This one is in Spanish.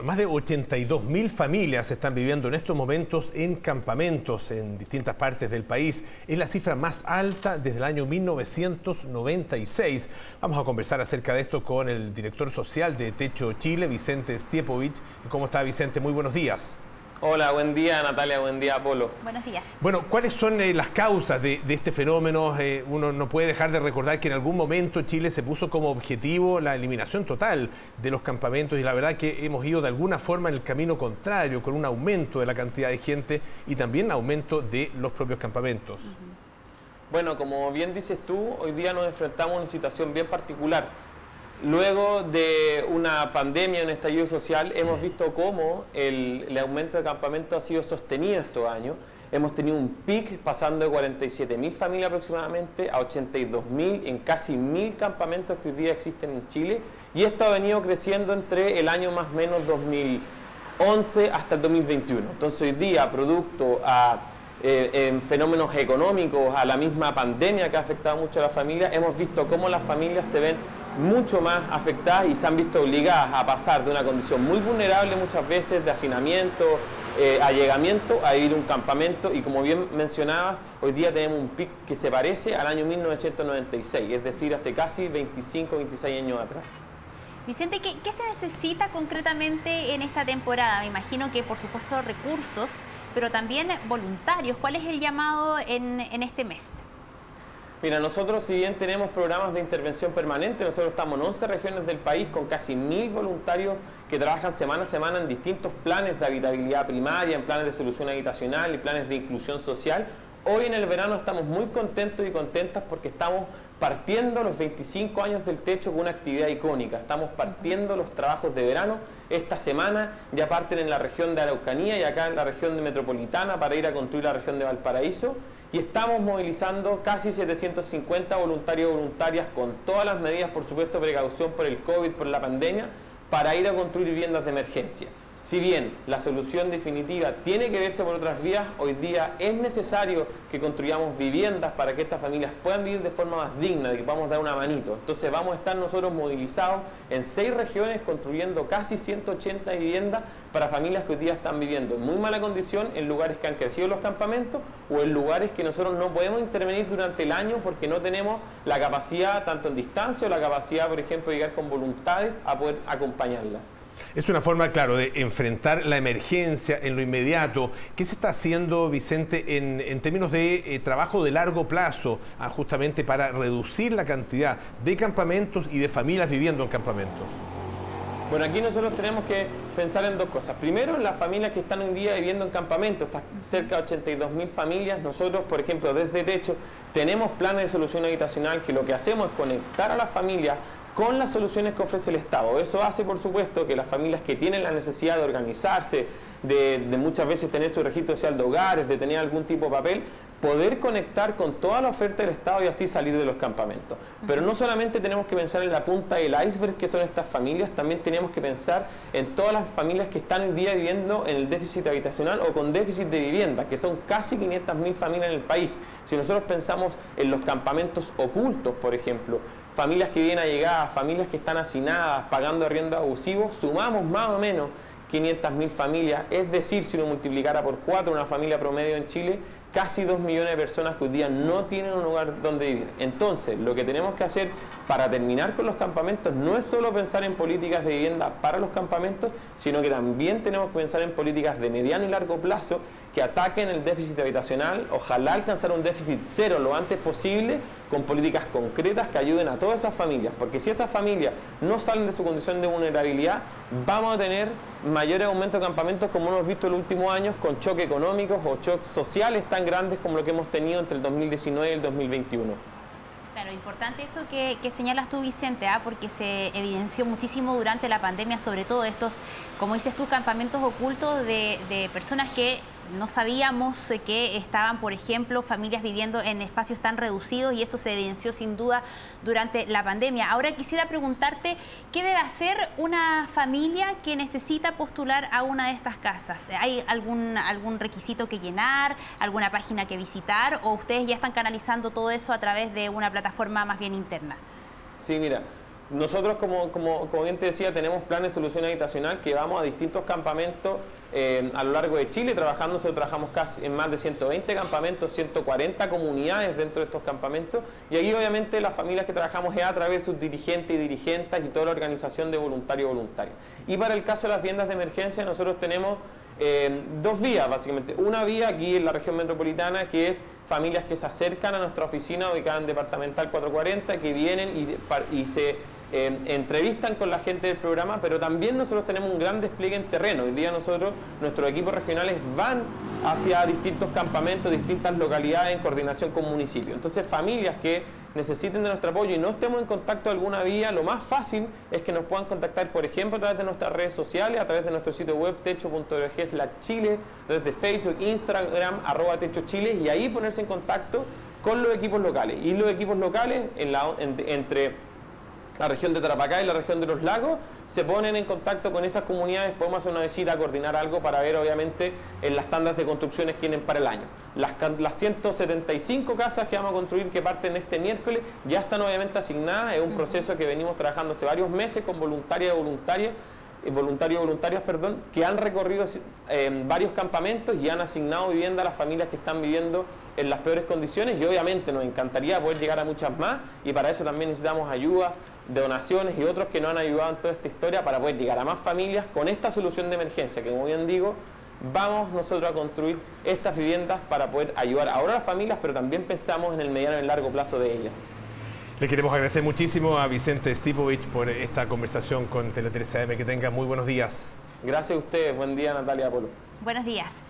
Más de 82 mil familias están viviendo en estos momentos en campamentos en distintas partes del país. Es la cifra más alta desde el año 1996. Vamos a conversar acerca de esto con el director social de Techo Chile, Vicente Stiepovich. ¿Cómo está Vicente? Muy buenos días. Hola, buen día Natalia, buen día Apolo. Buenos días. Bueno, ¿cuáles son eh, las causas de, este fenómeno? Eh, uno no puede dejar de recordar que en algún momento Chile se puso como objetivo la eliminación total de los campamentos y la verdad que hemos ido de alguna forma en el camino contrario, con un aumento de la cantidad de gente y también aumento de los propios campamentos. Bueno, como bien dices tú, hoy día nos enfrentamos a una situación bien particular Luego de una pandemia, un estallido social, hemos visto cómo el, aumento de campamentos ha sido sostenido estos años. Hemos tenido un pic pasando de 47.000 familias aproximadamente a 82.000 en casi 1.000 campamentos que hoy día existen en Chile. Y esto ha venido creciendo entre el año más o menos 2011 hasta el 2021. Entonces hoy día, producto a eh, fenómenos económicos, a la misma pandemia que ha afectado mucho a las familias, hemos visto cómo las familias se ven mucho más afectadas y se han visto obligadas a pasar de una condición muy vulnerable muchas veces de hacinamiento, eh, allegamiento, a ir a un campamento y como bien mencionabas, hoy día tenemos un pic que se parece al año 1996, es decir, hace casi 25, 26 años atrás. Vicente, ¿qué, se necesita concretamente en esta temporada? Me imagino que por supuesto recursos, pero también voluntarios. ¿Cuál es el llamado en este mes? Mira, nosotros si bien tenemos programas de intervención permanente, nosotros estamos en 11 regiones del país con casi mil voluntarios que trabajan semana a semana en distintos planes de habitabilidad primaria, en planes de solución habitacional y planes de inclusión social. Hoy en el verano estamos muy contentos y contentas porque estamos partiendo los 25 años del techo con una actividad icónica. Estamos partiendo los trabajos de verano. Esta semana ya parten en la región de Araucanía y acá en la región de metropolitana para ir a construir la región de Valparaíso y estamos movilizando casi 750 voluntarios y voluntarias con todas las medidas, por supuesto, precaución por el COVID, por la pandemia, para ir a construir viviendas de emergencia. Si bien la solución definitiva tiene que verse por otras vías, hoy día es necesario que construyamos viviendas para que estas familias puedan vivir de forma más digna, de que podamos dar una manito. Entonces vamos a estar nosotros movilizados en seis regiones construyendo casi 180 viviendas para familias que hoy día están viviendo en muy mala condición en lugares que han crecido los campamentos o en lugares que nosotros no podemos intervenir durante el año porque no tenemos la capacidad, tanto en distancia o la capacidad, por ejemplo, de llegar con voluntades a poder acompañarlas. Es una forma, claro, de enfrentar la emergencia en lo inmediato. ¿Qué se está haciendo, Vicente, en, términos de eh, trabajo de largo plazo, ah, justamente para reducir la cantidad de campamentos y de familias viviendo en campamentos? Bueno, aquí nosotros tenemos que pensar en dos cosas. Primero, en las familias que están hoy en día viviendo en campamentos, está cerca de 82 mil familias. Nosotros, por ejemplo, desde Techo, tenemos planes de solución habitacional que lo que hacemos es conectar a las familias con las soluciones que ofrece el Estado. Eso hace, por supuesto, que las familias que tienen la necesidad de organizarse, de, muchas veces tener su registro social de hogares, de tener algún tipo de papel, poder conectar con toda la oferta del Estado y así salir de los campamentos. Pero no solamente tenemos que pensar en la punta del iceberg que son estas familias, también tenemos que pensar en todas las familias que están hoy día viviendo en el déficit habitacional o con déficit de vivienda, que son casi 500.000 familias en el país. Si nosotros pensamos en los campamentos ocultos, por ejemplo, familias que vienen allegadas, familias que están hacinadas, pagando arriendo abusivos, sumamos más o menos 500.000 familias, es decir, si uno multiplicara por cuatro una familia promedio en Chile, casi 2 millones de personas que hoy día no tienen un lugar donde vivir. Entonces, lo que tenemos que hacer para terminar con los campamentos no es solo pensar en políticas de vivienda para los campamentos, sino que también tenemos que pensar en políticas de mediano y largo plazo que ataquen el déficit habitacional, ojalá alcanzar un déficit cero lo antes posible con políticas concretas que ayuden a todas esas familias, porque si esas familias no salen de su condición de vulnerabilidad, vamos a tener mayores aumentos de campamentos como hemos visto en los últimos años con choques económicos o choques sociales tan grandes como lo que hemos tenido entre el 2019 y el 2021. Claro, importante eso que, señalas tú, Vicente, ¿ah? porque se evidenció muchísimo durante la pandemia, sobre todo estos, como dices tú, campamentos ocultos de, de personas que no sabíamos que estaban, por ejemplo, familias viviendo en espacios tan reducidos y eso se evidenció sin duda durante la pandemia. Ahora quisiera preguntarte, ¿qué debe hacer una familia que necesita postular a una de estas casas? ¿Hay algún, algún requisito que llenar, alguna página que visitar o ustedes ya están canalizando todo eso a través de una plataforma más bien interna? Sí, mira, nosotros, como, como, como, bien te decía, tenemos planes de solución habitacional que vamos a distintos campamentos eh, a lo largo de Chile trabajando. Nosotros trabajamos casi en más de 120 campamentos, 140 comunidades dentro de estos campamentos. Y aquí, obviamente, las familias que trabajamos es a través de sus dirigentes y dirigentes y toda la organización de voluntarios y voluntarios. Y para el caso de las viviendas de emergencia, nosotros tenemos eh, dos vías, básicamente. Una vía aquí en la región metropolitana que es familias que se acercan a nuestra oficina ubicada en Departamental 440, que vienen y se entrevistan con la gente del programa, pero también nosotros tenemos un gran despliegue en terreno. Hoy día nosotros, nuestros equipos regionales van hacia distintos campamentos, distintas localidades en coordinación con municipios. Entonces, familias que necesiten de nuestro apoyo y no estemos en contacto alguna vía, lo más fácil es que nos puedan contactar, por ejemplo, a través de nuestras redes sociales, a través de nuestro sitio web techo.org la Chile, desde Facebook, Instagram, arroba techo Chile, y ahí ponerse en contacto con los equipos locales. Y los equipos locales entre la región de Tarapacá y la región de los lagos, se ponen en contacto con esas comunidades, podemos hacer una visita, coordinar algo para ver obviamente en las tandas de construcciones que tienen para el año. Las, las 175 casas que vamos a construir que parten este miércoles ya están obviamente asignadas, es un proceso que venimos trabajando hace varios meses con voluntarias y voluntarias eh, voluntarios voluntarias, perdón, que han recorrido eh, varios campamentos y han asignado vivienda a las familias que están viviendo en las peores condiciones. Y obviamente nos encantaría poder llegar a muchas más y para eso también necesitamos ayuda donaciones y otros que nos han ayudado en toda esta historia para poder llegar a más familias con esta solución de emergencia, que como bien digo, vamos nosotros a construir estas viviendas para poder ayudar ahora a las familias, pero también pensamos en el mediano y el largo plazo de ellas. Le queremos agradecer muchísimo a Vicente Stipovich por esta conversación con Tele 3 AM. Que tenga muy buenos días. Gracias a ustedes. Buen día, Natalia Polo. Buenos días.